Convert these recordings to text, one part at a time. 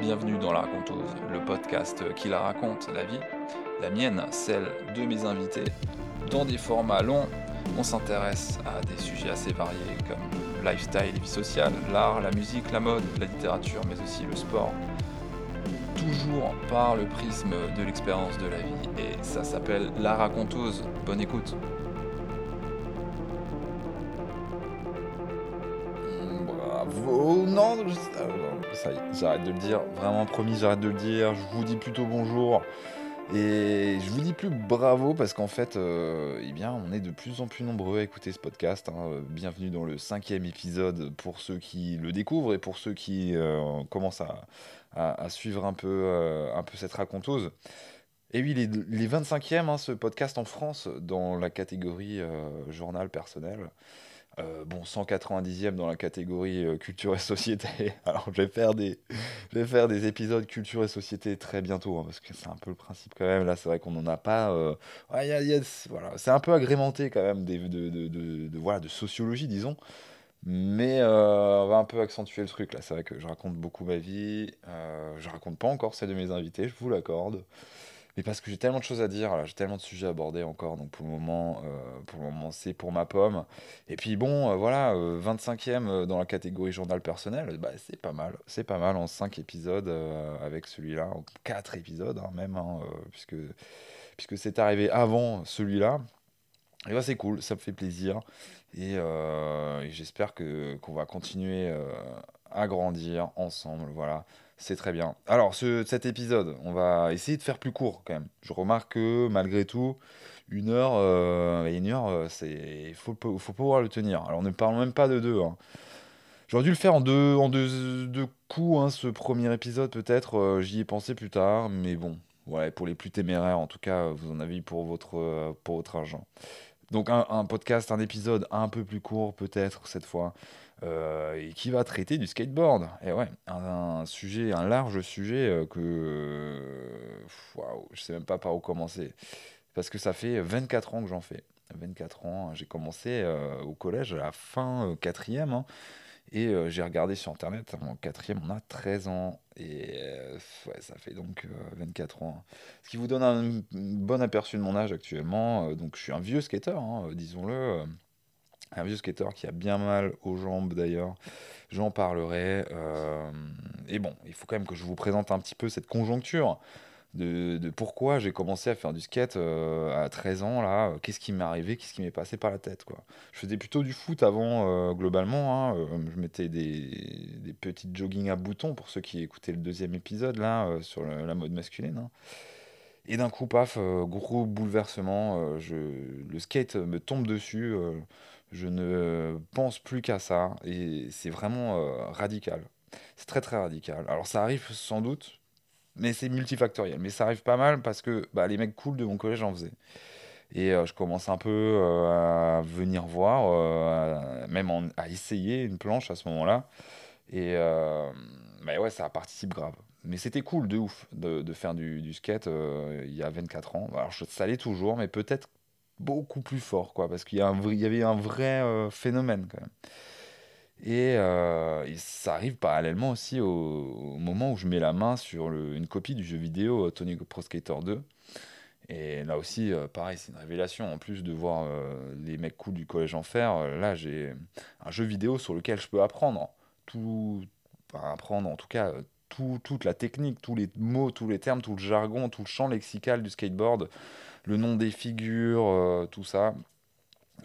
Bienvenue dans La Raconteuse, le podcast qui la raconte, la vie, la mienne, celle de mes invités. Dans des formats longs, on s'intéresse à des sujets assez variés comme le lifestyle vie sociale, l'art, la musique, la mode, la littérature, mais aussi le sport. Toujours par le prisme de l'expérience de la vie. Et ça s'appelle La Raconteuse. Bonne écoute. Ça y est, j'arrête de le dire. Vraiment promis, j'arrête de le dire. Je vous dis plutôt bonjour. Et je vous dis plus bravo parce qu'en fait, euh, eh bien, on est de plus en plus nombreux à écouter ce podcast. hein. Bienvenue dans le cinquième épisode pour ceux qui le découvrent et pour ceux qui euh, commencent à, suivre un peu, euh, un peu cette raconteuse. Et oui, les, les 25e, hein, ce podcast en France dans la catégorie journal personnel. Euh, bon, 190e dans la catégorie euh, culture et société. Alors, je vais faire des, je vais faire des épisodes culture et société très bientôt, hein, parce que c'est un peu le principe quand même. Là, c'est vrai qu'on n'en a pas. euh, voilà, c'est un peu agrémenté quand même de, de, de- de- voilà, de sociologie, disons. Mais on va un peu accentuer le truc là. C'est vrai que je raconte beaucoup ma vie. Je raconte pas encore celle de mes invités, je vous l'accorde. Mais parce que j'ai tellement de choses à dire, j'ai tellement de sujets à aborder encore. Donc pour le moment, euh, moment, c'est pour ma pomme. Et puis bon, euh, voilà, euh, 25e euh, dans la catégorie journal personnel, bah, c'est pas mal. C'est pas mal en 5 épisodes avec celui-là, en 4 épisodes hein, même, hein, puisque, puisque c'est arrivé avant celui-là. Et bah, c'est cool, ça me fait plaisir. Et, et j'espère que qu'on va continuer à grandir ensemble. Voilà, c'est très bien. Alors, ce, cet épisode, on va essayer de faire plus court quand même. Je remarque que malgré tout, une heure, euh, une heure, euh, c'est faut, faut pouvoir le tenir. Alors, ne parlons même pas de deux. hein. J'aurais dû le faire en deux, en deux, deux coups, hein, ce premier épisode peut-être. euh, J'y ai pensé plus tard, mais bon. Ouais, pour les plus téméraires, en tout cas, vous en avez pour votre, euh, pour votre argent. Donc un, podcast, un épisode un peu plus court peut-être cette fois, euh, et qui va traiter du skateboard. Et ouais, un, sujet, un large sujet euh, que... euh, Waouh, je sais même pas par où commencer. Parce que ça fait 24 ans que j'en fais. 24 ans, j'ai commencé euh, au collège à la fin euh, quatrième, hein, et euh, j'ai regardé sur internet, en quatrième on a 13 ans, et euh, ouais, ça fait donc euh, 24 ans. Ce qui vous donne un, bon aperçu de mon âge actuellement. Euh, donc je suis un vieux skater, hein, euh, disons-le. Un vieux skater qui a bien mal aux jambes d'ailleurs. J'en parlerai. euh, et bon, il faut quand même que je vous présente un petit peu cette conjoncture de, de pourquoi j'ai commencé à faire du skate euh, à 13 ans là. Qu'est-ce qui m'est arrivé, qu'est-ce qui m'est passé par la tête quoi? Je faisais plutôt du foot avant euh, globalement. hein, je mettais des, des petites à boutons pour ceux qui écoutaient le deuxième épisode là sur la mode masculine. hein. Et d'un coup, paf, gros bouleversement, je, le skate me tombe dessus, je ne pense plus qu'à ça, et c'est vraiment euh, radical. C'est très très radical. Alors ça arrive sans doute, mais c'est multifactoriel. Mais ça arrive pas mal parce que bah, les mecs cool de mon collège en faisaient. Et euh, je commence un peu euh, à venir voir, euh, même à essayer une planche à ce moment-là. Et euh, bah ouais, ça participe grave. Mais c'était cool de ouf de, faire du, skate euh, il y a 24 ans. Alors ça l'est toujours, mais peut-être beaucoup plus fort, quoi, parce qu'il y, avait un vrai euh, phénomène quand même. Et, euh, et ça arrive parallèlement aussi au, moment où je mets la main sur une copie du jeu vidéo euh, Tony Pro Skater 2. Et là aussi, pareil, c'est une révélation. En plus de voir les mecs cool du collège en euh, là j'ai un jeu vidéo sur lequel je peux apprendre tout, apprendre en tout cas tout- toute la technique, tous les mots, tous les termes, tout le jargon, tout le champ lexical du skateboard, le nom des figures, euh, tout ça.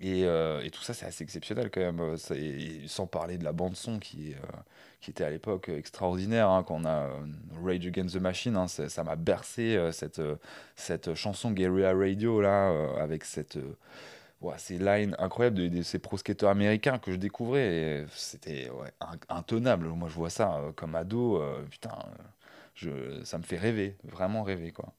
Et, euh, et tout ça, c'est assez exceptionnel quand même. euh, sans parler de la bande son qui, était à l'époque extraordinaire. hein, quand on a euh, Rage Against the Machine, hein, ça m'a bercé cette, cette chanson Guerrilla Radio là, avec cette, ces lines incroyables de, ces pro skateurs américains que je découvrais. C'était intenable. Moi, je vois ça comme ado. putain, ça me fait rêver, vraiment rêver quoi.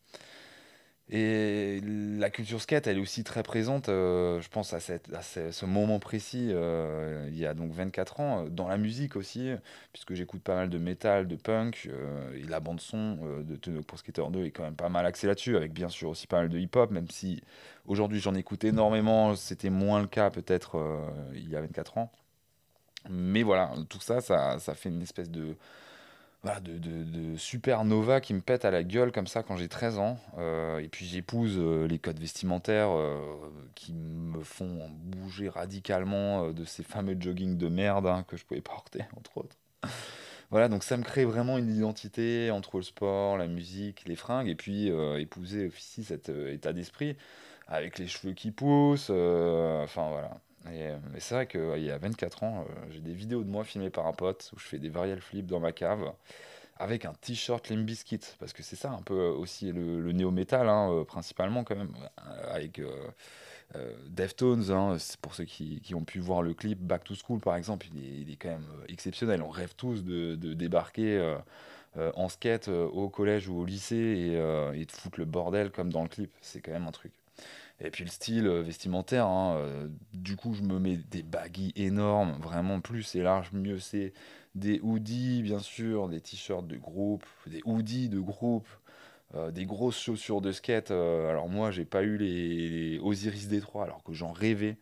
Et la culture skate, elle est aussi très présente, euh, je pense, à, cette- à ce, moment précis, euh, il y a donc 24 ans, euh, dans la musique aussi, puisque j'écoute pas mal de métal, de punk, et la bande-son de Tony Pro Skater 2 est quand même pas mal axée là-dessus, avec bien sûr aussi pas mal de hip-hop, même si aujourd'hui j'en écoute énormément, c'était moins le cas peut-être il y a 24 ans. Mais voilà, tout ça, ça, ça fait une espèce de, voilà, de, de, de qui me pète à la gueule comme ça quand j'ai 13 ans. Euh, et puis j'épouse euh, les codes vestimentaires euh, qui me font bouger radicalement de ces fameux jogging de merde hein, que je pouvais porter, entre autres. Voilà, donc ça me crée vraiment une identité entre le sport, la musique, les fringues, et puis épouser aussi cet état d'esprit avec les cheveux qui poussent. enfin voilà. Et, euh, mais c'est vrai qu'il y a 24 ans, euh, j'ai des vidéos de moi filmées par un pote où je fais des varial flips dans ma cave avec un t-shirt Limp Bizkit, parce que c'est ça un peu euh, aussi le, le néo-metal, hein, euh, principalement quand même, euh, avec euh, euh, Deftones, hein, pour ceux qui, qui ont pu voir le clip Back to School par exemple, il est, il est quand même euh, exceptionnel. On rêve tous de, de débarquer euh, euh, en skate euh, au collège ou au lycée et, euh, et de foutre le bordel comme dans le clip, c'est quand même un truc. Et puis le style euh, vestimentaire, hein, euh, du coup je me mets des baggy énormes, vraiment plus c'est large, mieux c'est. Des hoodies bien sûr, des t-shirts de groupe, des hoodies de groupe, euh, des grosses chaussures de skate. alors moi j'ai pas eu les, les Osiris Détroit alors que j'en rêvais.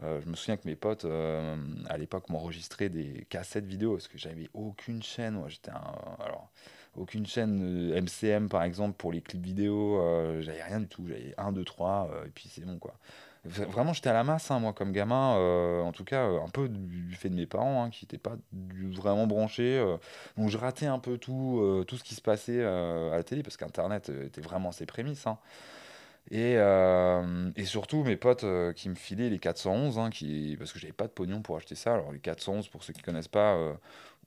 Je me souviens que mes potes à l'époque m'enregistraient des cassettes vidéo parce que j'avais aucune chaîne. Moi j'étais un, alors aucune chaîne euh, MCM par exemple pour les clips vidéo, euh, j'avais rien du tout, j'avais un 2 3 euh, et puis c'est bon quoi. Vraiment j'étais à la masse hein, moi comme gamin, euh, en tout cas euh, un peu du fait de mes parents hein, qui n'étaient pas vraiment branchés, euh, donc je ratais un peu tout, euh, tout ce qui se passait euh, à la télé parce qu'Internet euh, était vraiment ses prémices. hein. Et, euh, et surtout mes potes euh, qui me filaient les 411, hein, qui, parce que j'avais pas de pognon pour acheter ça. Alors les 411, pour ceux qui connaissent pas, euh,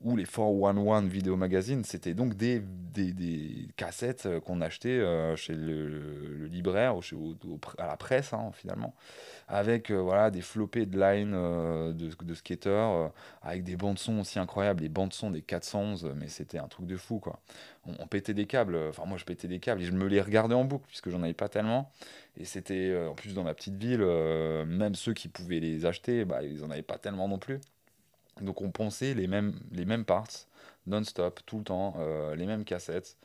ou les 411 Video Magazine, c'était donc des, des, des cassettes euh, qu'on achetait euh, chez le, libraire, ou chez, au- à la presse hein, finalement, avec euh, voilà, des flopées de line euh, de, de skateurs, avec des bandes son aussi incroyables, les bandes son des 411, mais c'était un truc de fou quoi. On, pétait des câbles, enfin moi je pétais des câbles et je me les regardais en boucle puisque j'en avais pas tellement. Et c'était en plus dans ma petite ville, même ceux qui pouvaient les acheter, bah, ils en avaient pas tellement non plus. Donc on pensait les mêmes, les mêmes parts, non-stop, tout le temps, euh, les mêmes cassettes,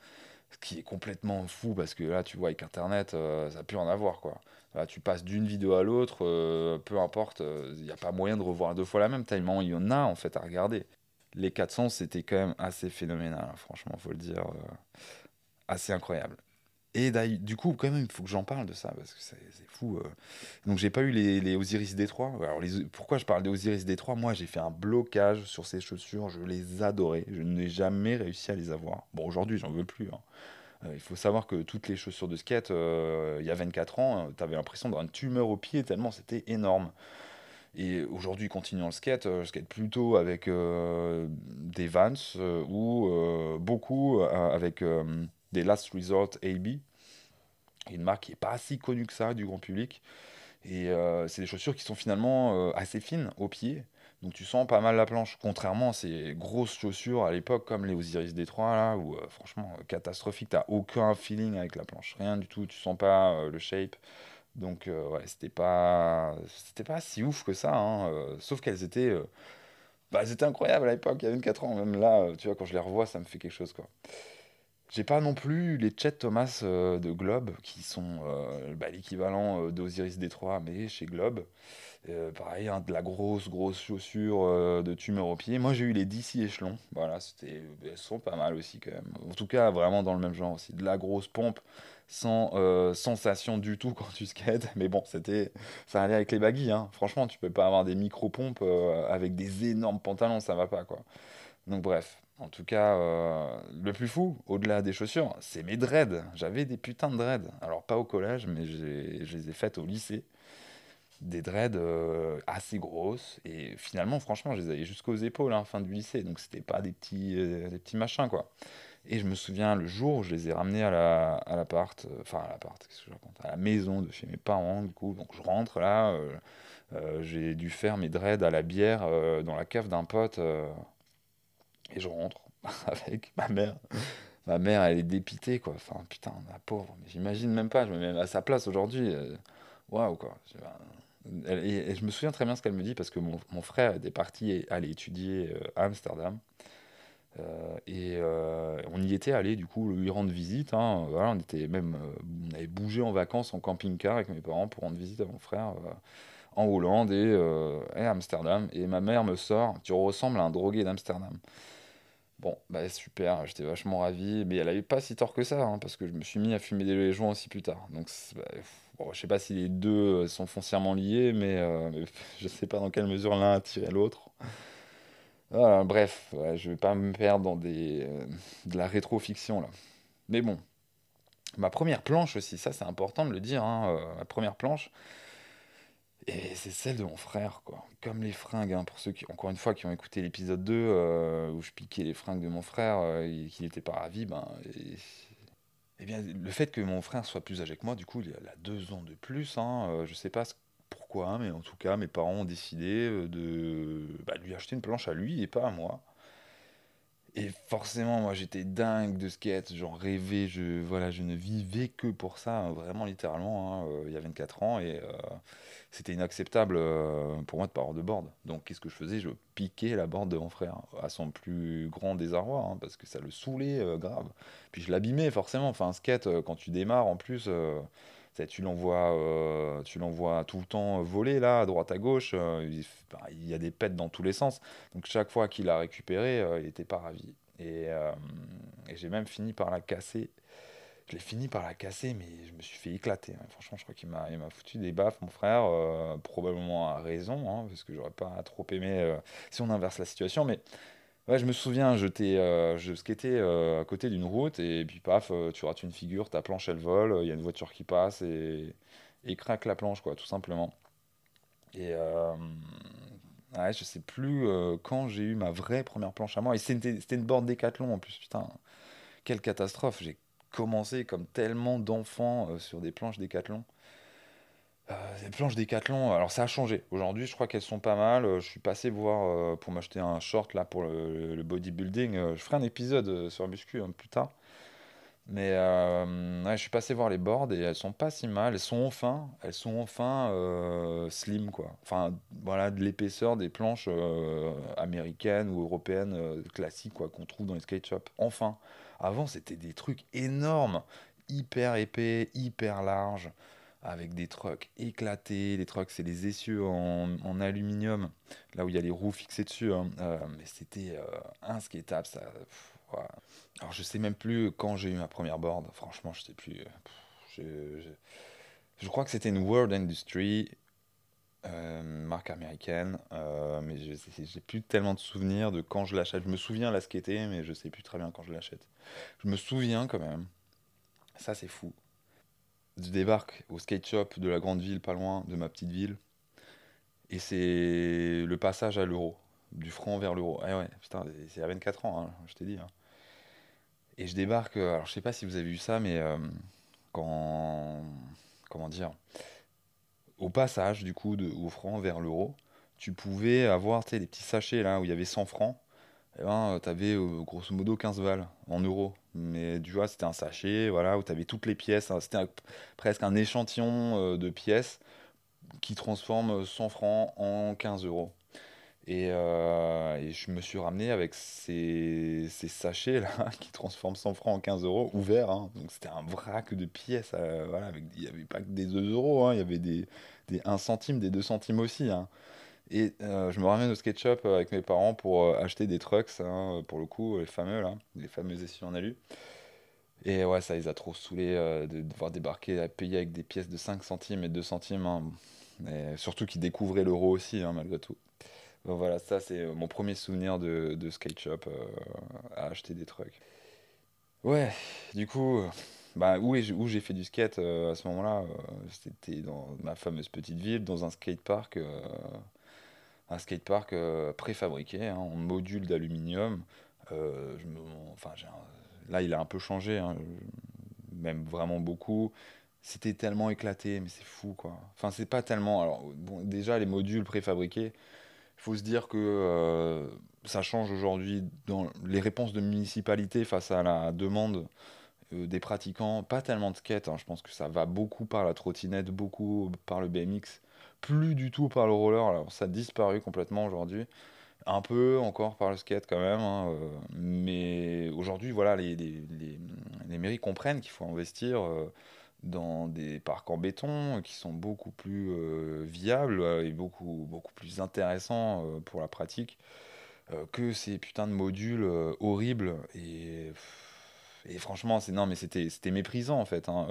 ce qui est complètement fou parce que là tu vois avec Internet, euh, ça peut en avoir quoi. Tu passes d'une vidéo à l'autre, euh, peu importe, il n'y a pas moyen de revoir deux fois la même, tellement il y en a en fait à regarder. Les 400 c'était quand même assez phénoménal, hein, franchement, faut le dire, assez incroyable. Et du coup, quand même, il faut que j'en parle de ça, parce que c'est fou. euh. Donc, j'ai pas eu les, les Osiris Détroit. Alors, pourquoi je parle des Osiris Détroit Moi, j'ai fait un blocage sur ces chaussures. Je les adorais. Je n'ai jamais réussi à les avoir. Bon, aujourd'hui, j'en veux plus. hein. Euh, il faut savoir que toutes les chaussures de skate, euh, il y a 24 ans, tu avais l'impression d'avoir une tumeur au pied, tellement c'était énorme. Et aujourd'hui, continuant le skate, je skate plutôt avec des Vans ou beaucoup avec des Last Resort AB une marque qui n'est pas si connue que ça du grand public. Et euh, c'est des chaussures qui sont finalement euh, assez fines au pied. Donc tu sens pas mal la planche. Contrairement à ces grosses chaussures à l'époque comme les Osiris Détroit là, où euh, franchement catastrophique, t'as aucun feeling avec la planche, rien du tout, tu sens pas le shape. Donc ouais, c'était pas c'était pas si ouf que ça, hein, sauf qu'elles étaient bah, elles étaient incroyables à l'époque, il y a 24 ans. Même là, tu vois, quand je les revois, ça me fait quelque chose quoi. J'ai pas non plus les Chet Thomas euh, de Globe, qui sont euh, bah, l'équivalent euh, d'Osiris Détroit, mais chez Globe. Euh, pareil, hein, de la grosse, grosse chaussure euh, de tumeur au pied. Moi, j'ai eu les DC Echelon. Voilà, elles sont pas mal aussi, quand même. En tout cas, vraiment dans le même genre aussi. De la grosse pompe, sans sensation du tout quand tu skates. Mais bon, c'était, ça allait avec les baggy, hein. Franchement, tu peux pas avoir des micro-pompes avec des énormes pantalons, ça va pas, quoi. Donc bref, en tout cas, euh, le plus fou, au-delà des chaussures, c'est mes dreads. J'avais des putains de dreads. Alors pas au collège, mais je les ai faites au lycée. Des dreads euh, assez grosses. Et finalement, franchement, je les avais jusqu'aux épaules, hein, fin du lycée. Donc c'était pas des petits, euh, des petits machins, quoi. Et je me souviens, le jour où je les ai ramenés à la, à l'appart, enfin à l'appart, qu'est-ce que je raconte? À la maison de chez mes parents, du coup. Donc je rentre là, j'ai dû faire mes dreads à la bière dans la cave d'un pote. Et je rentre avec ma mère. Ma mère, elle est dépitée, quoi. Enfin, putain, la pauvre. Mais j'imagine même pas, je me mets à sa place aujourd'hui. euh, Waouh, quoi. Et, je me souviens très bien ce qu'elle me dit parce que mon, mon frère était parti aller étudier euh, à Amsterdam. Euh, et on y était allé, du coup, lui rendre visite. hein. Voilà, on était même, on avait bougé en vacances en camping-car avec mes parents pour rendre visite à mon frère en Hollande et, et, Amsterdam. Et ma mère me sort Tu ressembles à un drogué d'Amsterdam. Bon, bah super, j'étais vachement ravi. Mais elle avait pas si tort que ça, hein, parce que je me suis mis à fumer des joints aussi plus tard. Donc, bah, bon, je sais pas si les deux sont foncièrement liés, mais, je je sais pas dans quelle mesure l'un a tiré l'autre. Voilà, bref, je vais pas me perdre dans des, de la rétrofiction là. Mais bon, ma première planche aussi, ça c'est important de le dire, hein, euh, ma première planche, et c'est celle de mon frère, quoi. Comme les fringues, hein, pour ceux qui, encore une fois, qui ont écouté l'épisode 2, euh, où je piquais les fringues de mon frère, euh, et qu'il n'était pas ravi, ben, et, bien, le fait que mon frère soit plus âgé que moi, du coup, il a deux ans de plus, hein, je sais pas pourquoi, mais en tout cas, mes parents ont décidé de, bah, de lui acheter une planche à lui et pas à moi. Et forcément, moi j'étais dingue de skate, j'en rêvais, je, voilà, je ne vivais que pour ça, hein, vraiment littéralement, hein, euh, il y a 24 ans, et euh, c'était inacceptable euh, pour moi de pas avoir de board. Donc qu'est-ce que je faisais? Je piquais la board de mon frère, à son plus grand désarroi, hein, parce que ça le saoulait grave. Puis je l'abîmais forcément, enfin un skate, quand tu démarres en plus tu l'envoies euh, tu l'envoies tout le temps voler là à droite à gauche euh, il, y a des pets dans tous les sens. Donc chaque fois qu'il a récupéré euh, il était pas ravi. Et, j'ai même fini par la casser. Je l'ai fini par la casser mais je me suis fait éclater hein. franchement je crois qu'il m'a m'a foutu des baffes mon frère probablement à raison hein, parce que j'aurais pas trop aimé si on inverse la situation mais Ouais, je me souviens, je, euh, je euh, à côté d'une route et puis paf, euh, tu rates une figure, ta planche elle vole, il y a une voiture qui passe et, et craque la planche, quoi, tout simplement. Et ouais, je sais plus quand j'ai eu ma vraie première planche à moi. Et c'était une board Décathlon en plus, putain, quelle catastrophe. J'ai commencé comme tellement d'enfants sur des planches Décathlon. Euh, les planches Décathlon, alors ça a changé. Aujourd'hui, je crois qu'elles sont pas mal. Euh, je suis passé voir euh, pour m'acheter un short là pour le, bodybuilding. je ferai un épisode sur Muscu hein, plus tard. Mais je suis passé voir les boards et elles sont pas si mal. Elles sont enfin, elles sont enfin slim quoi. Enfin voilà de l'épaisseur des planches américaines ou européennes classiques quoi qu'on trouve dans les skate shops. Enfin, avant c'était des trucs énormes, hyper épais, hyper larges avec des trucks éclatés. Les trucks, c'est les essieux en, aluminium, là où il y a les roues fixées dessus. Hein. Euh, mais c'était euh, ça. Alors je sais même plus quand j'ai eu ma première board. Franchement, je sais plus. je, crois que c'était une World Industry, euh, marque américaine, mais j'ai plus tellement de souvenirs de quand je l'achète. Je me souviens la skater, mais je sais plus très bien quand je l'achète. Je me souviens quand même. Ça, c'est fou je débarque au skate shop de la grande ville, pas loin de ma petite ville. Et c'est le passage à l'euro, du franc vers l'euro. Ah ouais, putain, c'est à 24 ans, hein, je t'ai dit. Hein. Et je débarque, euh, alors je sais pas si vous avez vu ça, mais euh, quand. Comment dire Au passage, du coup, au franc vers l'euro, tu pouvais avoir des petits sachets là où il y avait 100 francs. Et eh ben, tu avais grosso modo 15 balles en euros. Mais tu vois, c'était un sachet, voilà, où tu avais toutes les pièces. Hein. C'était presque un échantillon euh, de pièces qui transforme 100 francs en 15 euros. Euh, et, je me suis ramené avec ces, ces sachets-là qui transforment 100 francs en 15 euros, ouverts. Hein. Donc c'était un vrac de pièces. Euh, voilà, il n'y avait pas que des 2 euros, hein. il y avait des, des 1 centime, des 2 centimes aussi. Hein. Et je me ramène au skate shop avec mes parents pour acheter des trucks, pour le coup, les fameux là, les fameux essieux en alu. Et ouais, ça les a trop saoulés de devoir débarquer à payer avec des pièces de 5 centimes et 2 centimes. Hein. Surtout qu'ils découvraient l'euro aussi, hein, malgré tout. Donc voilà, ça c'est mon premier souvenir de, de skate shop à acheter des trucks. Ouais, du coup, bah, où, où j'ai fait du skate à ce moment-là, c'était dans ma fameuse petite ville, dans un skatepark un skatepark euh, préfabriqué, hein, en module d'aluminium. Euh, enfin, là, il a un peu changé, hein, même vraiment beaucoup. C'était tellement éclaté, mais c'est fou, quoi. Enfin, c'est pas tellement. Alors, bon, déjà, les modules préfabriqués, il faut se dire que euh, ça change aujourd'hui dans les réponses de municipalité face à la demande des pratiquants. Pas tellement de skate, hein, je pense que ça va beaucoup par la trottinette, beaucoup par le BMX plus du tout par le roller. Alors, ça a disparu complètement aujourd'hui. Un peu encore par le skate quand même. Hein, euh, mais aujourd'hui, voilà, les, les, les, mairies comprennent qu'il faut investir euh, dans des parcs en béton qui sont beaucoup plus euh, viables euh, et beaucoup, beaucoup plus intéressants euh, pour la pratique euh, que ces putains de modules euh, horribles. Et, et franchement, c'est non, mais c'était c'était méprisant en fait. hein.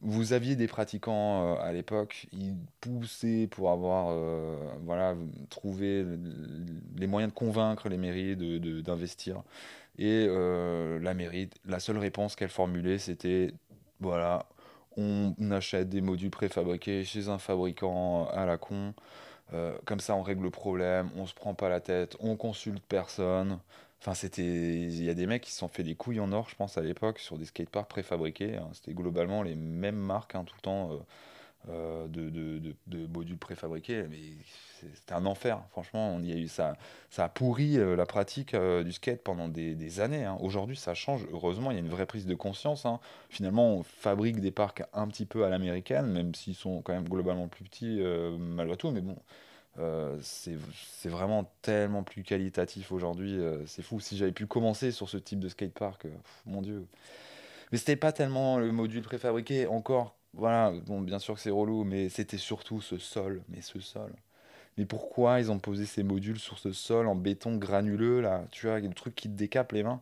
Vous aviez des pratiquants euh, à l'époque, ils poussaient pour avoir, euh, voilà, trouvé les moyens de convaincre les mairies de, de- d'investir. Et euh, la mairie, la seule réponse qu'elle formulait, c'était, voilà, on achète des modules préfabriqués chez un fabricant à la con. Comme ça, on règle le problème, on se prend pas la tête, on consulte personne. Enfin, c'était, il y a des mecs qui se sont fait des couilles en or, je pense, à l'époque, sur des skateparks préfabriqués. hein. C'était globalement les mêmes marques, hein, tout le temps, euh, euh, de, de, de- modules préfabriqués. Mais c'était un enfer, franchement. On y a eu, ça, ça a pourri euh, la pratique du skate pendant des, années. hein. Aujourd'hui, ça change. Heureusement, il y a une vraie prise de conscience. Finalement, on fabrique des parcs un petit peu à l'américaine, même s'ils sont quand même globalement plus petits, malgré tout. Mais bon. Euh, c'est vraiment tellement plus qualitatif aujourd'hui, euh, c'est fou. Si j'avais pu commencer sur ce type de skatepark, euh, pff, mon Dieu. Mais c'était pas tellement le module préfabriqué, encore. Voilà, bon, bien sûr que c'est relou, mais c'était surtout ce sol. Mais ce sol. Mais pourquoi ils ont posé ces modules sur ce sol en béton granuleux, là? Tu vois, le truc qui te décape les mains.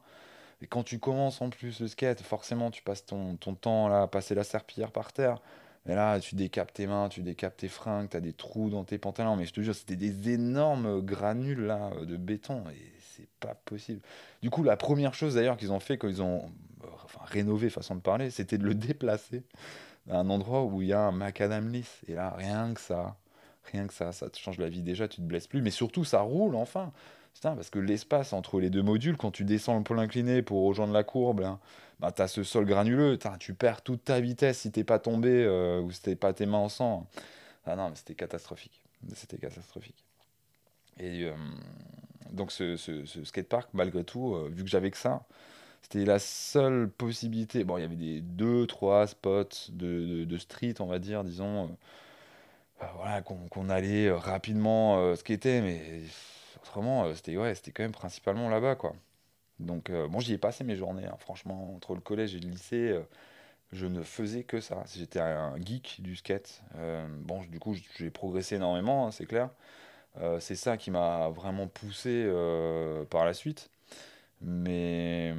Et quand tu commences en plus le skate, forcément, tu passes ton, ton temps là, à passer la serpillière par terre. Et là, tu décapes tes mains, tu décapes tes fringues, t'as des trous dans tes pantalons. Mais je te jure, c'était des énormes granules là, de béton. Et c'est pas possible. Du coup, la première chose d'ailleurs qu'ils ont fait quand ils ont enfin, rénové, façon de parler, c'était de le déplacer à un endroit où il y a un macadam lisse. Et là, rien que ça, rien que ça, ça te change la vie déjà, tu te blesses plus. Mais surtout, ça roule enfin. Putain, parce que l'espace entre les deux modules, quand tu descends le pôle incliné pour rejoindre la courbe, là, bah, t'as ce sol granuleux, tu perds toute ta vitesse si t'es pas tombé euh, ou si t'es pas tes mains en sang. Ah non, mais c'était catastrophique. C'était catastrophique. Et euh, donc ce, ce, ce skatepark, malgré tout, euh, vu que j'avais que ça, c'était la seule possibilité. Bon, il y avait des deux, trois spots de, de, street, on va dire, disons, euh, voilà, qu'on allait rapidement skater, mais autrement, c'était ouais, quand même principalement là-bas, quoi. Donc, euh, bon, j'y ai passé mes journées, hein, franchement, entre le collège et le lycée, euh, je ne faisais que ça. J'étais un geek du skate. Euh, bon, du coup, j'ai progressé énormément, hein, c'est clair. C'est ça qui m'a vraiment poussé par la suite. Mais,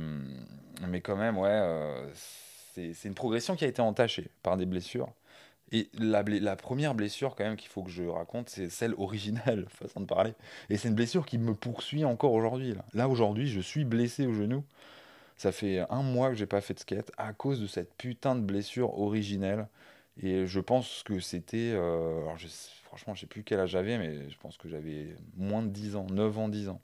mais quand même, ouais, c'est une progression qui a été entachée par des blessures. Et la, première blessure, quand même, qu'il faut que je raconte, c'est celle originelle, façon de parler. Et c'est une blessure qui me poursuit encore aujourd'hui. Là, Là, aujourd'hui, je suis blessé au genou. Ça fait un mois que j'ai pas fait de skate à cause de cette putain de blessure originelle. Et je pense que c'était. euh, alors je, franchement, je sais plus quel âge j'avais, mais je pense que j'avais moins de 10 ans, 9 ans, 10 ans.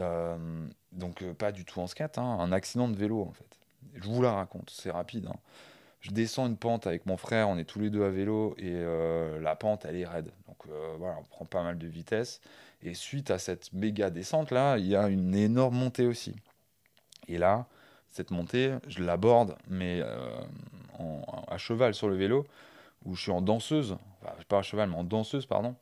Euh, donc, euh, pas du tout en skate, hein, un accident de vélo en fait. Je vous la raconte, c'est rapide. hein. Je descends une pente avec mon frère, on est tous les deux à vélo et euh, la pente elle est raide. Donc euh, voilà, on prend pas mal de vitesse. Et suite à cette méga descente là, il y a une énorme montée aussi. Et là, cette montée, je l'aborde, mais euh, à cheval sur le vélo, où je suis en danseuse, enfin pas à cheval, mais en danseuse, pardon,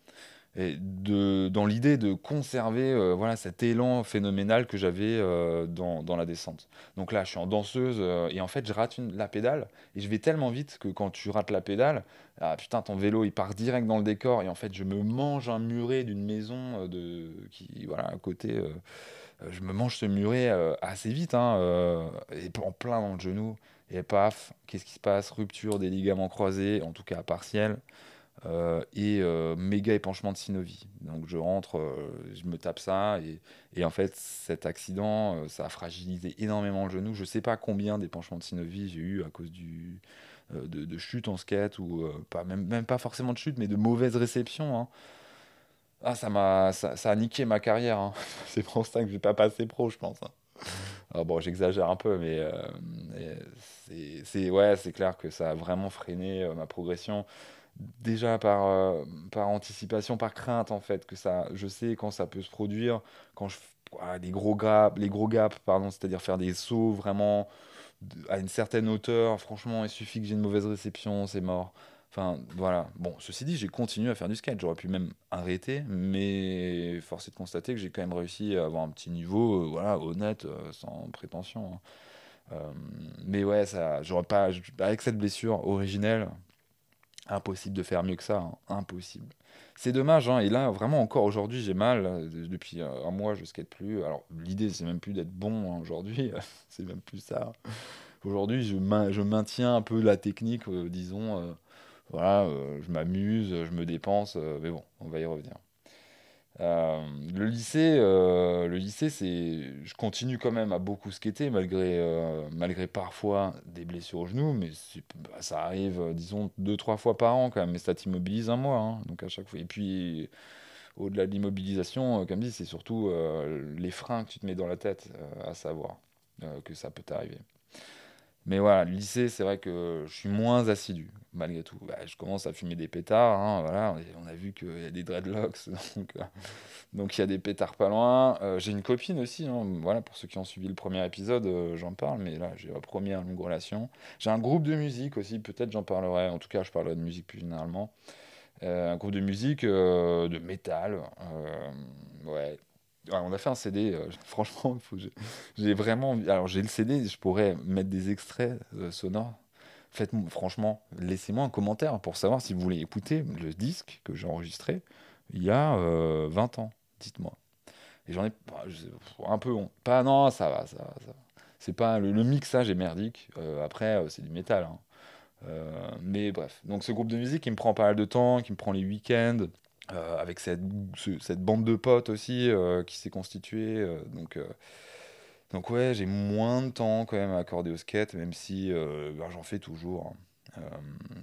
et dans l'idée de conserver euh, voilà, cet élan phénoménal que j'avais euh, dans, la descente. Donc là, je suis en danseuse, euh, et en fait, je rate la pédale, et je vais tellement vite que quand tu rates la pédale, ah putain, ton vélo, il part direct dans le décor, et en fait, je me mange un muret d'une maison de, qui, voilà, à côté. je me mange ce muret assez vite, hein, en plein dans le genou. Et paf, qu'est-ce qui se passe? Rupture des ligaments croisés, en tout cas partielle, euh, et euh, méga épanchement de synovie. Donc je rentre, euh, je me tape ça, et, et en fait, cet accident, ça a fragilisé énormément le genou. Je sais pas combien d'épanchements de synovie j'ai eu à cause du, de, de chute en skate, ou pas, même, même pas forcément de chute, mais de mauvaise réception. hein. Ah, ça m'a, ça, ça a niqué ma carrière. hein. C'est pour ça que je vais pas passer pro, je pense. hein. Alors bon, j'exagère un peu, mais c'est, ouais, c'est clair que ça a vraiment freiné ma progression. Déjà par, euh, par anticipation, par crainte en fait, que ça, je sais quand ça peut se produire, quand je, ah, les gros gaps, les gros gaps, pardon, c'est-à-dire faire des sauts vraiment à une certaine hauteur. Franchement, il suffit que j'ai une mauvaise réception, c'est mort. Enfin, voilà. Bon, ceci dit, j'ai continué à faire du skate. J'aurais pu même arrêter, mais force est de constater que j'ai quand même réussi à avoir un petit niveau, euh, voilà, honnête, euh, sans prétention. hein. mais ouais, ça, j'aurais pas, avec cette blessure originelle, impossible de faire mieux que ça, hein. impossible. C'est dommage, hein. et là, vraiment, encore aujourd'hui, j'ai mal. Depuis un mois, je skate plus. Alors, l'idée, c'est même plus d'être bon hein, aujourd'hui, c'est même plus ça. Aujourd'hui, je, je, maintiens un peu la technique, disons. voilà, je m'amuse, je me dépense, mais bon, on va y revenir. Euh, le lycée, euh, le lycée, c'est, je continue quand même à beaucoup skater malgré, euh, malgré parfois des blessures au genou, mais bah, ça arrive, disons deux trois fois par an quand même. Mais ça t'immobilise un mois, hein, donc à chaque fois. Et puis au-delà de l'immobilisation, comme dit, c'est surtout les freins que tu te mets dans la tête à savoir que ça peut t'arriver. Mais voilà, le lycée, c'est vrai que je suis moins assidu, malgré tout. Bah, je commence à fumer des pétards, hein, voilà, on a vu qu'il y a des dreadlocks, donc, euh, donc il y a des pétards pas loin. Euh, j'ai une copine aussi, hein, voilà, pour ceux qui ont suivi le premier épisode, euh, j'en parle, mais là, j'ai la première longue relation. J'ai un groupe de musique aussi, peut-être j'en parlerai, en tout cas, je parlerai de musique plus généralement. un groupe de musique de métal, ouais, on a fait un CD, euh, franchement, j'ai vraiment. Alors, j'ai le CD, je pourrais mettre des extraits euh, sonores. Faites franchement, laissez-moi un commentaire pour savoir si vous voulez écouter le disque que j'ai enregistré il y a 20 euh, ans. Dites-moi. Et j'en ai bah, un peu. Pas, non, ça va, ça va. C'est pas le, mixage est merdique. après, c'est du métal. Hein. mais bref. Donc, ce groupe de musique qui me prend pas mal de temps, qui me prend les week-ends. Euh, avec cette, cette, bande de potes aussi euh, qui s'est constituée. Euh, donc, donc ouais, j'ai moins de temps quand même à accorder au skate, même si bah, j'en fais toujours. Hein.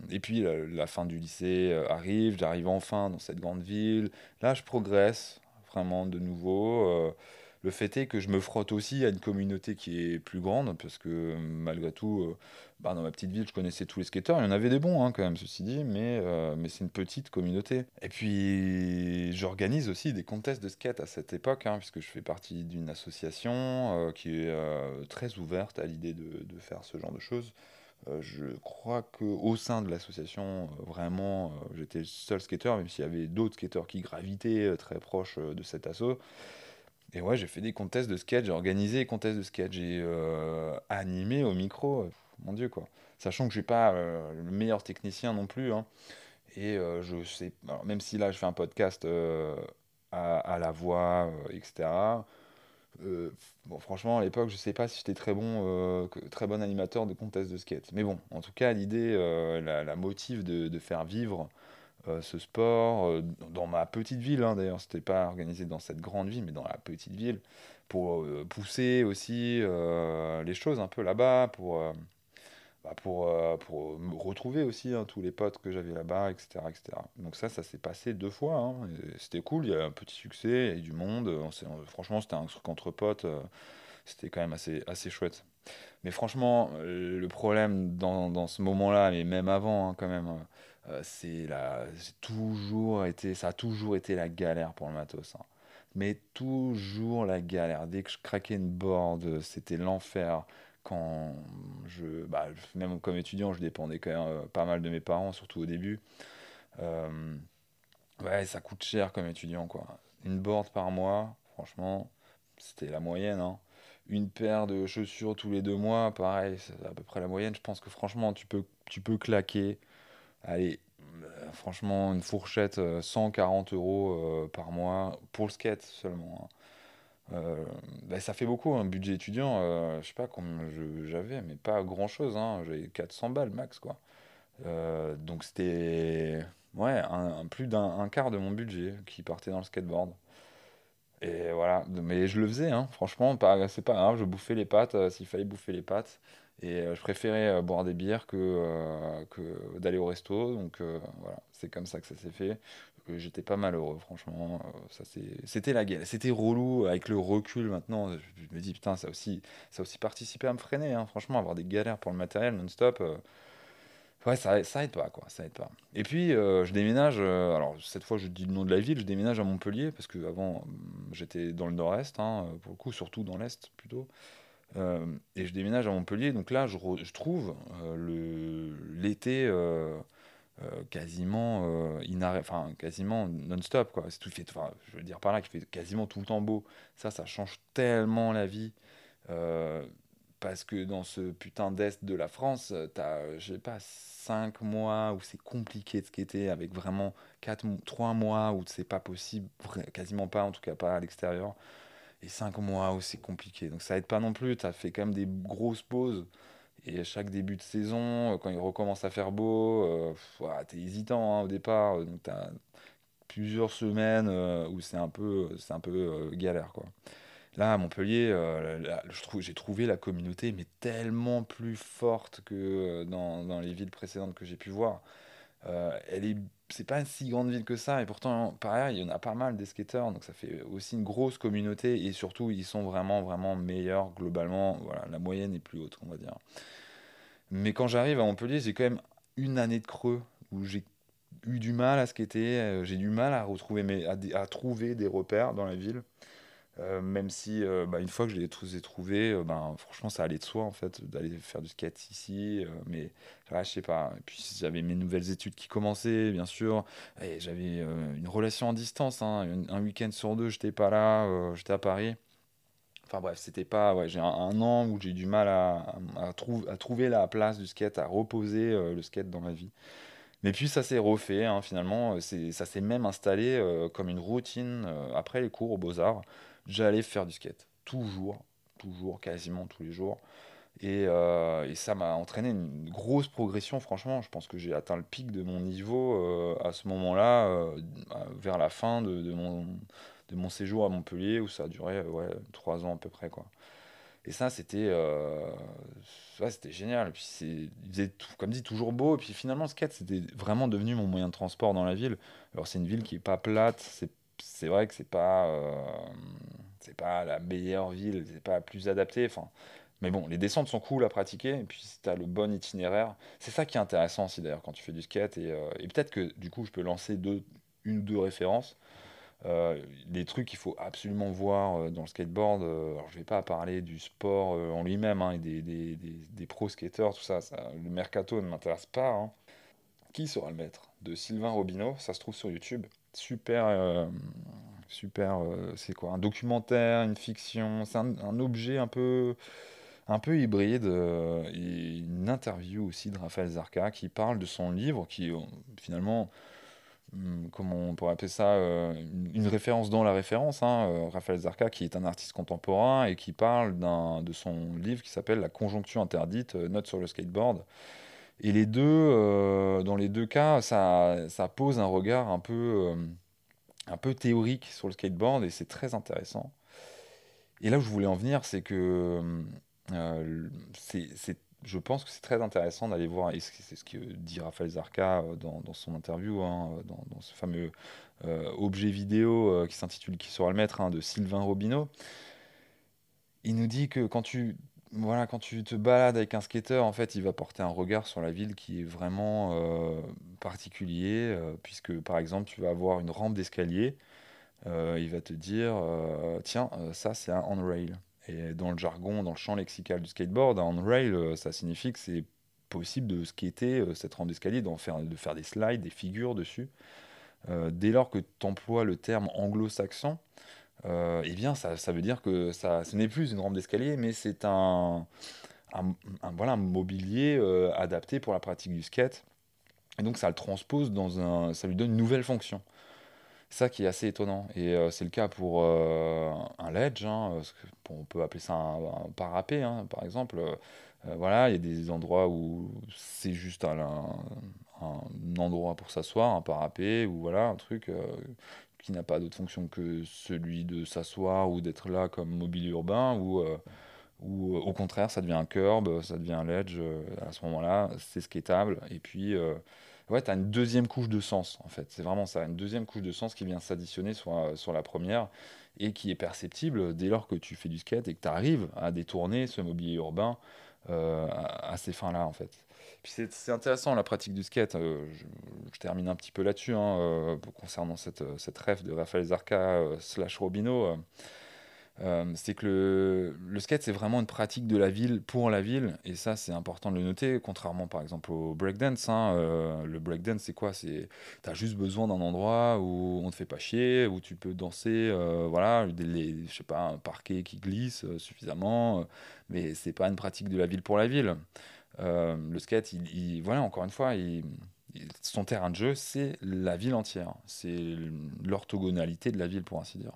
et puis la, fin du lycée arrive, j'arrive enfin dans cette grande ville. Là, je progresse vraiment de nouveau. Le fait est que je me frotte aussi à une communauté qui est plus grande, parce que malgré tout, euh, bah, dans ma petite ville, je connaissais tous les skateurs. Il y en avait des bons, hein, quand même, ceci dit, mais, euh, mais c'est une petite communauté. Et puis, j'organise aussi des contests de skate à cette époque, hein, puisque je fais partie d'une association euh, qui est très ouverte à l'idée de, faire ce genre de choses. je crois qu'au sein de l'association, vraiment, j'étais le seul skateur, même s'il y avait d'autres skateurs qui gravitaient très proches de cet assaut. Et ouais, j'ai fait des contests de sketch, j'ai organisé des contests de sketch, j'ai euh, animé au micro, euh, mon Dieu quoi. Sachant que je suis pas euh, le meilleur technicien non plus. Hein. et je sais, même si là je fais un podcast à, la voix, etc. bon, franchement, à l'époque, je sais pas si j'étais très bon, très bon animateur de contests de sketch. Mais bon, en tout cas, l'idée, la, la, motive de, de, faire vivre euh, ce sport euh, dans ma petite ville. Hein, D'ailleurs, c'était pas organisé dans cette grande ville, mais dans la petite ville, pour euh, pousser aussi les choses un peu là-bas, pour, bah, pour, pour retrouver aussi hein, tous les potes que j'avais là-bas, etc., etc. Donc ça, ça s'est passé deux fois. Hein, c'était cool, il y a un petit succès, il y a du monde. franchement, c'était un truc entre potes. c'était quand même assez, assez chouette. Mais franchement, le problème dans, dans ce moment-là, mais même avant, quand même, euh, c'est la, toujours été, ça a toujours été la galère pour le matos. Hein. Mais toujours la galère. Dès que je craquais une board, c'était l'enfer. Quand je, bah, même comme étudiant, je dépendais quand même euh, pas mal de mes parents, surtout au début. Euh, ouais, ça coûte cher comme étudiant, quoi. Une board par mois, franchement, c'était la moyenne. Hein. Une paire de chaussures tous les deux mois, pareil, c'est à peu près la moyenne. Je pense que franchement, tu peux, tu peux claquer allez, euh, franchement, une fourchette 140 euh, euros euh, par mois pour le skate seulement. Hein. Ben, ça fait beaucoup, un budget étudiant. je sais pas combien j'avais, mais pas grand chose. Hein. J'avais 400 balles max, quoi. donc c'était ouais, un, plus d'un quart de mon budget qui partait dans le skateboard. Et voilà, mais je le faisais, hein. franchement, c'est pas grave, je bouffais les pâtes s'il fallait bouffer les pâtes. Et euh, je préférais euh, boire des bières que, euh, que d'aller au resto. Donc voilà, c'est comme ça que ça s'est fait. J'étais pas malheureux, franchement. ça c'était la guerre. C'était relou avec le recul maintenant. Je me dis, putain, ça aussi, ça aussi participé à me freiner. Hein. Franchement, avoir des galères pour le matériel non-stop. Ouais, ça, ça aide pas, quoi, ça aide pas. Et puis, je déménage, alors cette fois je dis le nom de la ville, je déménage à Montpellier, parce que avant j'étais dans le nord-est, hein, pour le coup, surtout dans l'est plutôt. Euh, et je déménage à Montpellier, donc là, je, je trouve euh, l'été euh, quasiment enfin quasiment non-stop je veux dire par là qu'il fait quasiment tout le temps beau. Ça, ça change tellement la vie parce que dans ce putain d'Est de la France, t'as, je sais pas, 5 mois où c'est compliqué de skater, avec vraiment 4, 3 mois où c'est pas possible, quasiment pas, en tout cas pas à l'extérieur, et 5 mois où c'est compliqué. Donc ça aide pas non plus, t'as fait quand même des grosses pauses. Et chaque début de saison, quand il recommence à faire beau, euh, t'es hésitant hein, au départ. Donc t'as plusieurs semaines euh, où c'est un peu, c'est un peu euh, galère quoi. Là, à Montpellier, euh, j'ai trouvé la communauté mais tellement plus forte que dans, dans les villes précédentes que j'ai pu voir. elle est, c'est pas une si grande ville que ça, et pourtant, pareil, il y en a pas mal des skateurs, donc ça fait aussi une grosse communauté, et surtout, ils sont vraiment, vraiment meilleurs globalement. Voilà, la moyenne est plus haute, on va dire. Mais quand j'arrive à Montpellier, j'ai quand même une année de creux où j'ai eu du mal à skater, euh, j'ai du mal à retrouver mes, à, trouver des repères dans la ville. Euh, même si euh, bah, une fois que je les tous ai trouvés, ben, franchement ça allait de soi en fait d'aller faire du skate ici. mais je sais pas. Puis j'avais mes nouvelles études qui commençaient bien sûr. Et j'avais une relation en distance. Hein. un, week-end sur deux, j'étais pas là, j'étais à Paris. Enfin bref, c'était pas. Ouais, j'ai un, an où j'ai du mal à, à, à, trouver la place du skate, à reposer le skate dans ma vie. Mais puis ça s'est refait, hein, finalement, ça s'est même installé euh, comme une routine euh, après les cours aux beaux-arts. J'allais faire du skate, toujours, toujours, quasiment tous les jours. Et, euh, et ça m'a entraîné une grosse progression, franchement. Je pense que j'ai atteint le pic de mon niveau à ce moment-là, vers la fin de, de, mon, de mon séjour à Montpellier, où ça a duré ouais, trois ans à peu près. Quoi. Et ça, c'était euh, c'était génial. Puis il faisait, tout, comme dit, toujours beau. Et puis finalement, skate, c'était vraiment devenu mon moyen de transport dans la ville. Alors c'est une ville qui est pas plate. C'est, c'est vrai que c'est pas, euh, c'est pas la meilleure ville. C'est pas la plus adaptée. Enfin, mais bon, les descentes sont cool à pratiquer. Et puis si tu as le bon itinéraire, c'est ça qui est intéressant aussi d'ailleurs quand tu fais du skate. Et, euh, et peut-être que du coup, je peux lancer deux, une ou deux références. Euh, les trucs qu'il faut absolument voir euh, dans le skateboard, euh, alors je vais pas parler du sport en lui-même hein, et des, des, des, pro skateurs, tout ça, ça le mercato ne m'intéresse pas. Hein. Qui sera le maître De Sylvain Robineau, ça se trouve sur YouTube. Super, super, c'est quoi Un documentaire, une fiction, c'est un, objet un peu, un peu hybride. et une interview aussi de Raphaël Zarka qui parle de son livre qui finalement Hmm, comment on pourrait appeler ça, euh, une, référence dans la référence, hein, euh, Raphaël Zarka, qui est un artiste contemporain et qui parle de son livre qui s'appelle La conjonction interdite, euh, note sur le skateboard. Et les deux, dans les deux cas, ça, ça, pose un regard un peu, un peu théorique sur le skateboard et c'est très intéressant. Et là où je voulais en venir, c'est que c'est je pense que c'est très intéressant d'aller voir, et c'est ce que dit Raphaël Zarka euh, dans, son interview, hein, dans, ce fameux euh, objet vidéo euh, qui s'intitule Qui sera le maître hein, de Sylvain Robineau. Il nous dit que quand tu, voilà, quand tu te balades avec un skater, en fait, il va porter un regard sur la ville qui est vraiment particulier, puisque par exemple, tu vas avoir une rampe d'escalier, il va te dire, tiens, ça c'est un on-rail. Et dans le jargon, dans le champ lexical du skateboard, on rail, euh, ça signifie que c'est possible de skater euh, cette rampe d'escalier, faire, de faire des slides, des figures dessus. Euh, dès lors que tu emploies le terme anglo-saxon, eh bien, ça, ça, veut dire que ça, ce n'est plus une rampe d'escalier, mais c'est un, voilà, un mobilier adapté pour la pratique du skate. Et donc, ça le transpose dans un. Ça lui donne une nouvelle fonction ça qui est assez étonnant. Et euh, c'est le cas pour euh, un ledge, hein, on peut appeler ça un, parapet, hein, par exemple. Euh, voilà, il y a des endroits où c'est juste un, un, endroit pour s'asseoir, un parapet, ou voilà, un truc qui n'a pas d'autre fonction que celui de s'asseoir ou d'être là comme mobilier urbain, ou, ou au contraire, ça devient un curb, ça devient un ledge. à ce moment-là, c'est skatable. Et puis ouais, tu as une deuxième couche de sens, en fait. C'est vraiment ça, une deuxième couche de sens qui vient s'additionner sur, la première et qui est perceptible dès lors que tu fais du skate et que tu arrives à détourner ce mobilier urbain euh, à, ces fins-là, en fait. Puis c'est intéressant la pratique du skate. Euh, je, termine un petit peu là-dessus hein, euh, concernant cette, cette rêve de Raphaël Zarka slash Robino. Euh, c'est que le, skate, c'est vraiment une pratique de la ville pour la ville, et ça, c'est important de le noter, contrairement par exemple au breakdance. Hein, euh, le breakdance, c'est quoi? C'est as juste besoin d'un endroit où on te fait pas chier, où tu peux danser, euh, voilà, des, je sais pas, un parquet qui glisse suffisamment, mais c'est pas une pratique de la ville pour la ville. Le skate, il, voilà, encore une fois, son terrain de jeu, c'est la ville entière, c'est l'orthogonalité de la ville, pour ainsi dire.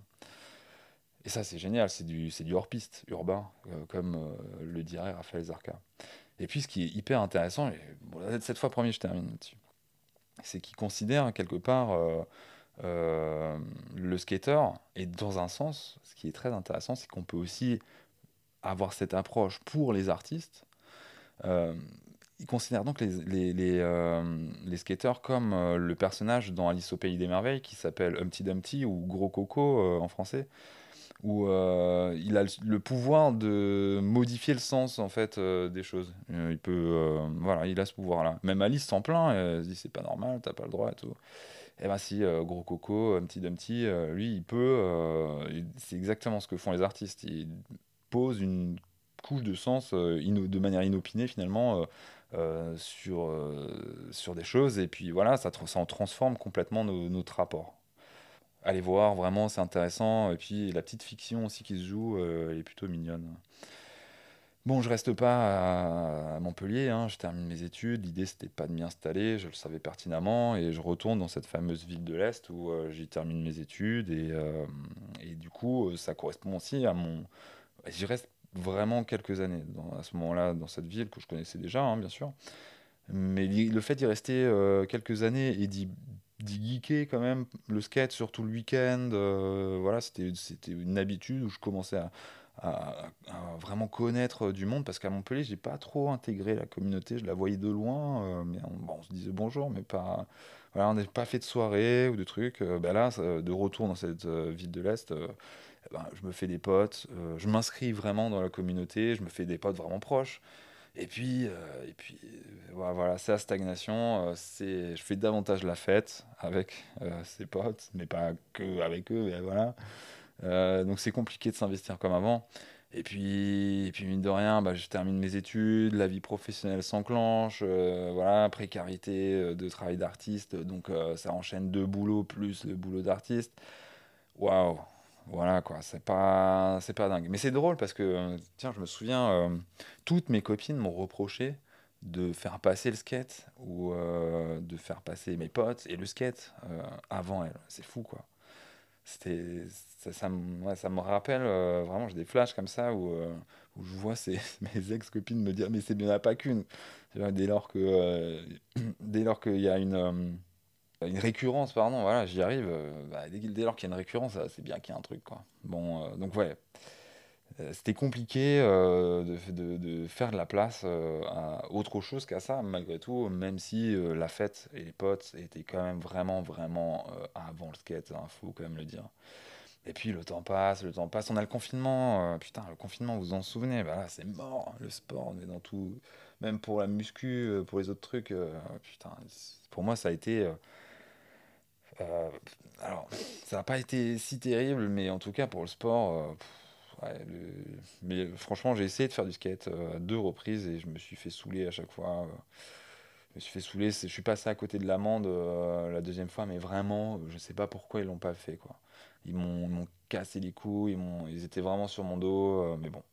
Et ça, c'est génial, c'est du, du hors-piste urbain, euh, comme euh, le dirait Raphaël Zarka. Et puis, ce qui est hyper intéressant, et cette fois, premier, je termine là-dessus, c'est qu'il considère quelque part euh, le skater, et dans un sens, ce qui est très intéressant, c'est qu'on peut aussi avoir cette approche pour les artistes. Il considère donc les, les, les, les skaters comme le personnage dans Alice au Pays des Merveilles qui s'appelle Humpty Dumpty ou Gros Coco en français où euh, il a le, pouvoir de modifier le sens en fait euh, des choses. Euh, il peut, voilà, il a ce pouvoir-là. Même Alice s'en plaint, elle se dit c'est pas normal, t'as pas le droit et tout. Eh ben si, gros coco, petit dumpty, lui il peut, c'est exactement ce que font les artistes. Ils posent une couche de sens de manière inopinée finalement. sur, sur des choses et puis voilà ça, ça en transforme complètement notre rapport allez voir, vraiment, c'est intéressant. Et puis la petite fiction aussi qui se joue, euh, est plutôt mignonne. Bon, je reste pas à, Montpellier, hein, je termine mes études. L'idée, c'était pas de m'y installer, je le savais pertinemment, et je retourne dans cette fameuse ville de l'Est où euh, j'y termine mes études. Et, euh, et, du coup, ça correspond aussi à mon. J'y reste vraiment quelques années à ce moment-là dans cette ville que je connaissais déjà, hein, bien sûr. Mais le fait d'y rester quelques années et d'y geeker quand même le skate surtout le week-end euh, voilà c'était une habitude où je commençais à, vraiment connaître du monde parce qu'à Montpellier j'ai pas trop intégré la communauté je la voyais de loin euh, mais on, on, se disait bonjour mais pas voilà on n'a pas fait de soirée ou de trucs euh, ben là de retour dans cette ville de l'est eh ben, je me fais des potes je m'inscris vraiment dans la communauté je me fais des potes vraiment proches et puis, euh, et puis euh, voilà, c'est la stagnation. Euh, je fais davantage la fête avec ses potes, mais pas que avec eux. Mais voilà. donc c'est compliqué de s'investir comme avant. Et puis, et puis mine de rien, bah, je termine mes études, la vie professionnelle s'enclenche, voilà, précarité de travail d'artiste, donc ça enchaîne deux boulots plus le boulot d'artiste. Waouh, voilà, quoi, c'est pas, pas dingue. Mais c'est drôle parce que, tiens, je me souviens, euh, toutes mes copines m'ont reproché de faire passer le skate ou euh, de faire passer mes potes et le skate euh, avant elles. C'est fou, quoi. C'était, ça, ça, me, ça me rappelle vraiment, j'ai des flashs comme ça où, où je vois ces, mes ex-copines me dire, mais c'est bien, pas qu'une. Dès lors que, dès lors qu'il y a une une récurrence, pardon, voilà, j'y arrive. Euh, bah, dès, dès, lors qu'il y a une récurrence, c'est bien qu'il y a un truc, quoi. Bon, euh, donc ouais, euh, c'était compliqué de, de, de, faire de la place à autre chose qu'à ça, malgré tout, même si la fête et les potes étaient quand même vraiment, vraiment avant le skate, il hein, faut quand même le dire. Et puis le temps passe, le temps passe, on a le confinement, putain, le confinement, vous vous en souvenez, bah, c'est mort, le sport, on est dans tout, même pour la muscu, pour les autres trucs, putain, pour moi ça a été euh, alors, ça n'a pas été si terrible, mais en tout cas pour le sport, euh, mais franchement, j'ai essayé de faire du skate euh, à deux reprises et je me suis fait saouler à chaque fois. je me suis fait saouler, je suis passé à côté de l'amende la deuxième fois, mais vraiment, je sais pas pourquoi ils l'ont pas fait. Quoi. Ils m'ont cassé les coups, ils, ils étaient vraiment sur mon dos, mais bon.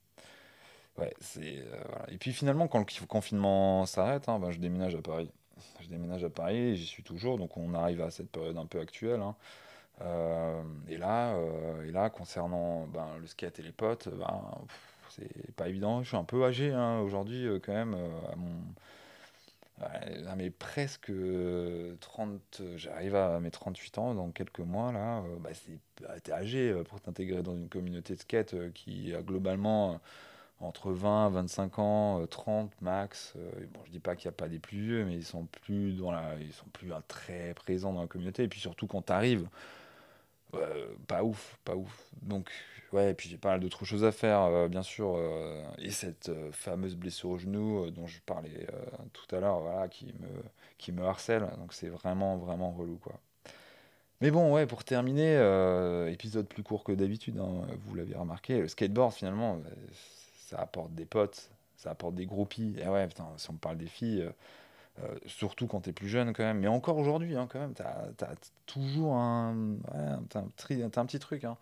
Ouais, voilà. Et puis finalement, quand le confinement s'arrête, hein, ben, je déménage à Paris je déménage à Paris, j'y suis toujours, donc on arrive à cette période un peu actuelle. Hein. Euh, et, là, euh, et là, concernant ben, le skate et les potes, ben, c'est pas évident. Je suis un peu âgé hein, aujourd'hui, euh, quand même, à mon. À mes presque 30, j'arrive à mes 38 ans dans quelques mois là, bah, c'est, bah, âgé pour t'intégrer dans une communauté de skate qui a globalement entre 20, 25 ans, 30 euh, max. Bon, je dis pas qu'il n'y a pas des plus vieux, mais ils sont plus ils sont plus très présents dans la communauté. Et puis surtout quand tu arrives, pas ouf, pas ouf. Donc ouais, et puis j'ai pas mal d'autres choses à faire, bien sûr. et cette fameuse blessure au genou dont je parlais tout à l'heure, voilà, qui me, qui me harcèle. Donc c'est vraiment, vraiment relou, quoi. Mais bon, ouais, pour terminer, euh, épisode plus court que d'habitude, hein, vous l'avez remarqué, le skateboard finalement, euh, ça apporte des potes, ça apporte des groupies. Et ouais, putain, si on parle des filles, euh, euh, surtout quand t'es plus jeune quand même, mais encore aujourd'hui hein, quand même, t'as, t'as toujours un, ouais, un, petit truc. Hein.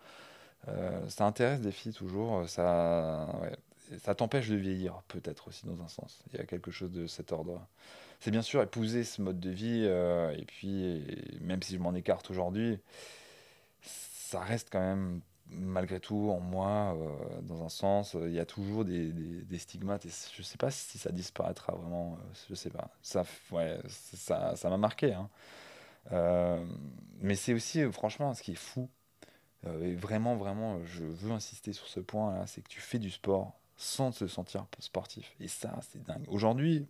Euh, ça intéresse des filles toujours, ça, ouais. Et ça t'empêche de vieillir peut-être aussi dans un sens. Il y a quelque chose de cet ordre. C'est bien sûr épouser ce mode de vie, euh, et puis même si je m'en écarte aujourd'hui, ça reste quand même malgré tout en moi, euh, dans un sens, euh, il y a toujours des, des- stigmates et je sais pas si ça disparaîtra vraiment, euh, je sais pas. Ça, ouais, ça, ça m'a marqué, hein. Mais c'est aussi, franchement, ce qui est fou, et vraiment, vraiment, je veux insister sur ce point-là, c'est que tu fais du sport sans te sentir sportif. Et ça, c'est dingue. Aujourd'hui,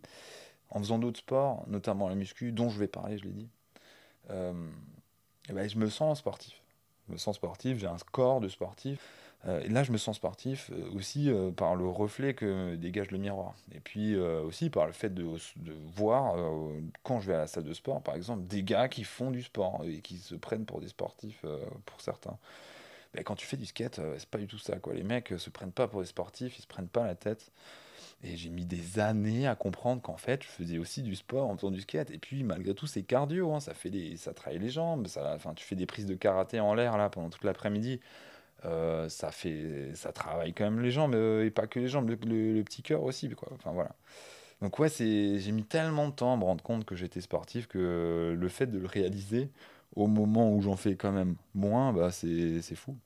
en faisant d'autres sports, notamment la muscu, dont je vais parler, je l'ai dit, ben, je me sens sportif. Je me sens sportif, j'ai un corps de sportif. Euh, et là, je me sens sportif euh, aussi euh, par le reflet que dégage le miroir. Et puis aussi par le fait de, de voir, quand je vais à la salle de sport, par exemple, des gars qui font du sport et qui se prennent pour des sportifs pour certains. Ben, quand tu fais du skate, c'est pas du tout ça, quoi. Les mecs se prennent pas pour des sportifs, ils se prennent pas la tête. Et j'ai mis des années à comprendre qu'en fait, je faisais aussi du sport en faisant du skate. Et puis, malgré tout, c'est cardio, hein, ça fait des, ça travaille les jambes. Ça, enfin, tu fais des prises de karaté en l'air là pendant toute l'après-midi. euh, ça fait, ça travaille quand même les jambes euh, et pas que les jambes, le petit cœur aussi, quoi. Enfin voilà. Donc ouais, c'est, j'ai mis tellement de temps à me rendre compte que j'étais sportif que le fait de le réaliser au moment où j'en fais quand même moins, bah c'est, c'est fou.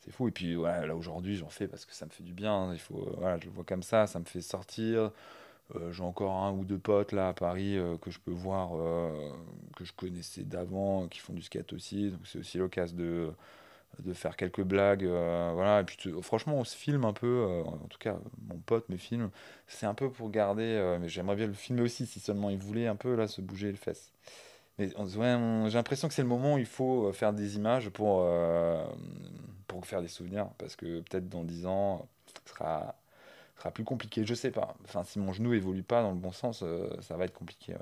C'est fou. Et puis voilà, là aujourd'hui, j'en fais parce que ça me fait du bien. hein. Il faut, euh, voilà, je le vois comme ça, ça me fait sortir. Euh, j'ai encore un ou deux potes là à Paris euh, que je peux voir, que je connaissais d'avant, qui font du skate aussi. Donc c'est aussi l'occasion de, de faire quelques blagues. voilà. Et puis franchement, on se filme un peu. en tout cas, mon pote me filme. C'est un peu pour garder. mais j'aimerais bien le filmer aussi si seulement il voulait un peu là se bouger les fesses. Mais ouais, j'ai l'impression que c'est le moment où il faut faire des images pour, pour faire des souvenirs. Parce que peut-être dans 10 ans, ce sera, plus compliqué. Je sais pas. Enfin, si mon genou évolue pas dans le bon sens, euh, ça va être compliqué.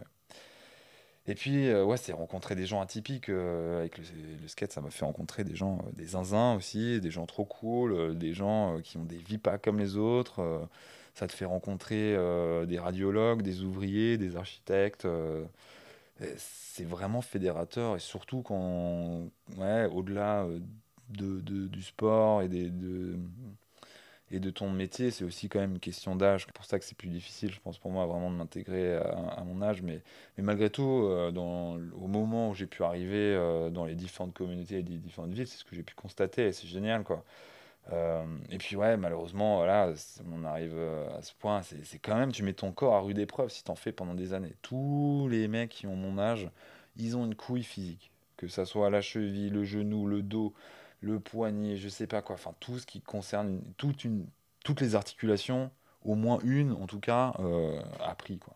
Et puis, euh, ouais, c'est rencontrer des gens atypiques. euh, avec le, skate, ça m'a fait rencontrer des gens, des zinzins aussi, des gens trop cool, des gens qui ont des vies pas comme les autres. ça te fait rencontrer des radiologues, des ouvriers, des architectes. c'est vraiment fédérateur. Et surtout quand, ouais, au-delà de, de- du sport et des, de, et de ton métier, c'est aussi quand même une question d'âge. C'est pour ça que c'est plus difficile, je pense, pour moi, vraiment de m'intégrer à, mon âge. Mais, mais malgré tout, euh, dans, au moment où j'ai pu arriver euh, dans les différentes communautés et les différentes villes, c'est ce que j'ai pu constater c'est génial, quoi. Euh, et puis, ouais, malheureusement, voilà, on arrive à ce point, c'est c'est quand même, tu mets ton corps à rude épreuve si t'en fais pendant des années. Tous les mecs qui ont mon âge, ils ont une couille physique. Que ça soit la cheville, le genou, le dos, le poignet, je sais pas quoi, enfin tout ce qui concerne toute une, toutes les articulations, au moins une en tout cas, euh, a pris quoi.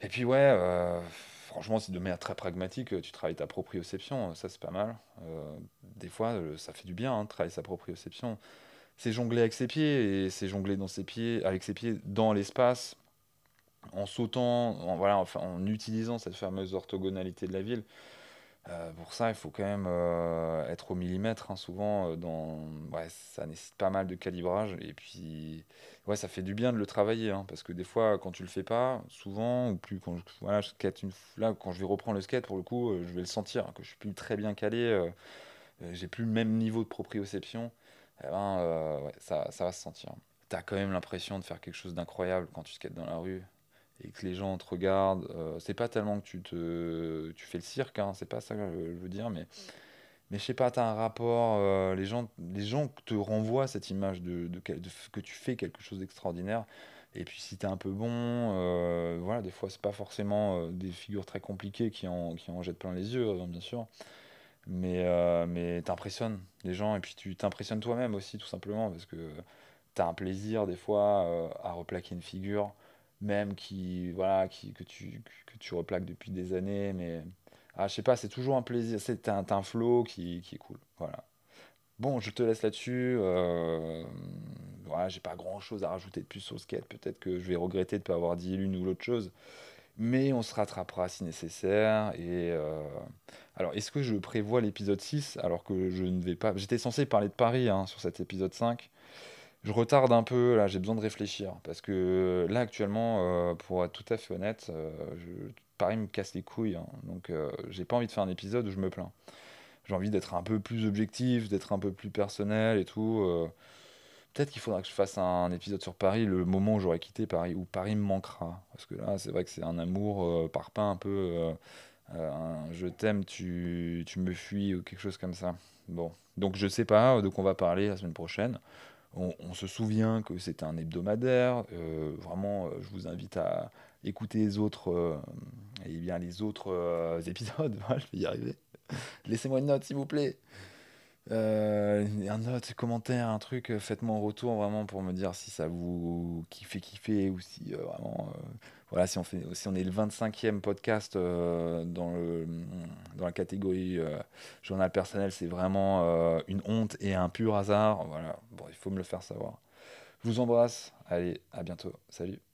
Et puis ouais, euh, franchement, c'est de manière très pragmatique, tu travailles ta proprioception, ça c'est pas mal. Euh, des fois, ça fait du bien hein, travailler sa proprioception. C'est jongler avec ses pieds et c'est jongler dans ses pieds, avec ses pieds dans l'espace, en sautant, en, voilà, en utilisant cette fameuse orthogonalité de la ville. Euh, pour ça, il faut quand même euh, être au millimètre, hein, souvent. euh, dans... ouais, ça nécessite pas mal de calibrage. Et puis, ouais, ça fait du bien de le travailler. hein, parce que des fois, quand tu le fais pas, souvent, ou plus quand je, voilà, je skate une... Là, quand je vais reprendre le skate, pour le coup, je vais le sentir, hein, que je suis plus très bien calé. j'ai plus le même niveau de proprioception. Eh ben, ouais, ça, ça va se sentir. T'as quand même l'impression de faire quelque chose d'incroyable quand tu skates dans la rue et que les gens te regardent. euh, c'est pas tellement que tu te, tu fais le cirque, hein, c'est pas ça que je, veux dire, mais, mais je sais pas, t'as un rapport, euh, les gens, les gens te renvoient cette image de, de, que tu fais quelque chose d'extraordinaire. Et puis si t'es un peu bon, euh, voilà, des fois c'est pas forcément euh, des figures très compliquées qui en, qui en jettent plein les yeux, hein, bien sûr. Mais, mais t'impressionnes les gens et puis tu t'impressionnes toi-même aussi, tout simplement, parce que t'as un plaisir des fois à replaquer une figure, même qui, voilà, qui, que tu, que tu replaques depuis des années. Mais ah, je sais pas, c'est toujours un plaisir. C'est un, un flow qui, qui est cool. Voilà. Bon, je te laisse là-dessus. Euh, voilà, j'ai pas grand-chose à rajouter de plus sur skate. Peut-être que je vais regretter de ne pas avoir dit l'une ou l'autre chose. mais on se rattrapera si nécessaire. Et alors, est-ce que je prévois l'épisode 6 alors que je ne vais pas. J'étais censé parler de Paris hein, sur cet épisode 5. Je retarde un peu, là, j'ai besoin de réfléchir. Parce que là, actuellement, pour être tout à fait honnête, je... Paris me casse les couilles. Hein. donc, j'ai pas envie de faire un épisode où je me plains j'ai envie d'être un peu plus objectif, d'être un peu plus personnel et tout. Euh. Peut-être qu'il faudra que je fasse un épisode sur Paris, le moment où j'aurai quitté Paris, où Paris me manquera. Parce que là, c'est vrai que c'est un amour euh, par pain un peu. Euh, je t'aime, tu, tu, me fuis ou quelque chose comme ça. Bon, donc je sais pas de quoi on va parler la semaine prochaine. On, se souvient que c'était un hebdomadaire. vraiment, je vous invite à écouter les autres, et bien les autres épisodes. je vais y arriver. Laissez-moi une note, s'il vous plaît. Euh, un note, commentaire, un truc, euh, faites-moi un retour vraiment pour me dire si ça vous kiffe kiffer ou si euh, vraiment. Voilà, si on, fait, si on est le 25e podcast dans, le, dans la catégorie journal personnel, c'est vraiment une honte et un pur hasard. Voilà, bon, il faut me le faire savoir. Je vous embrasse. Allez, à bientôt. Salut.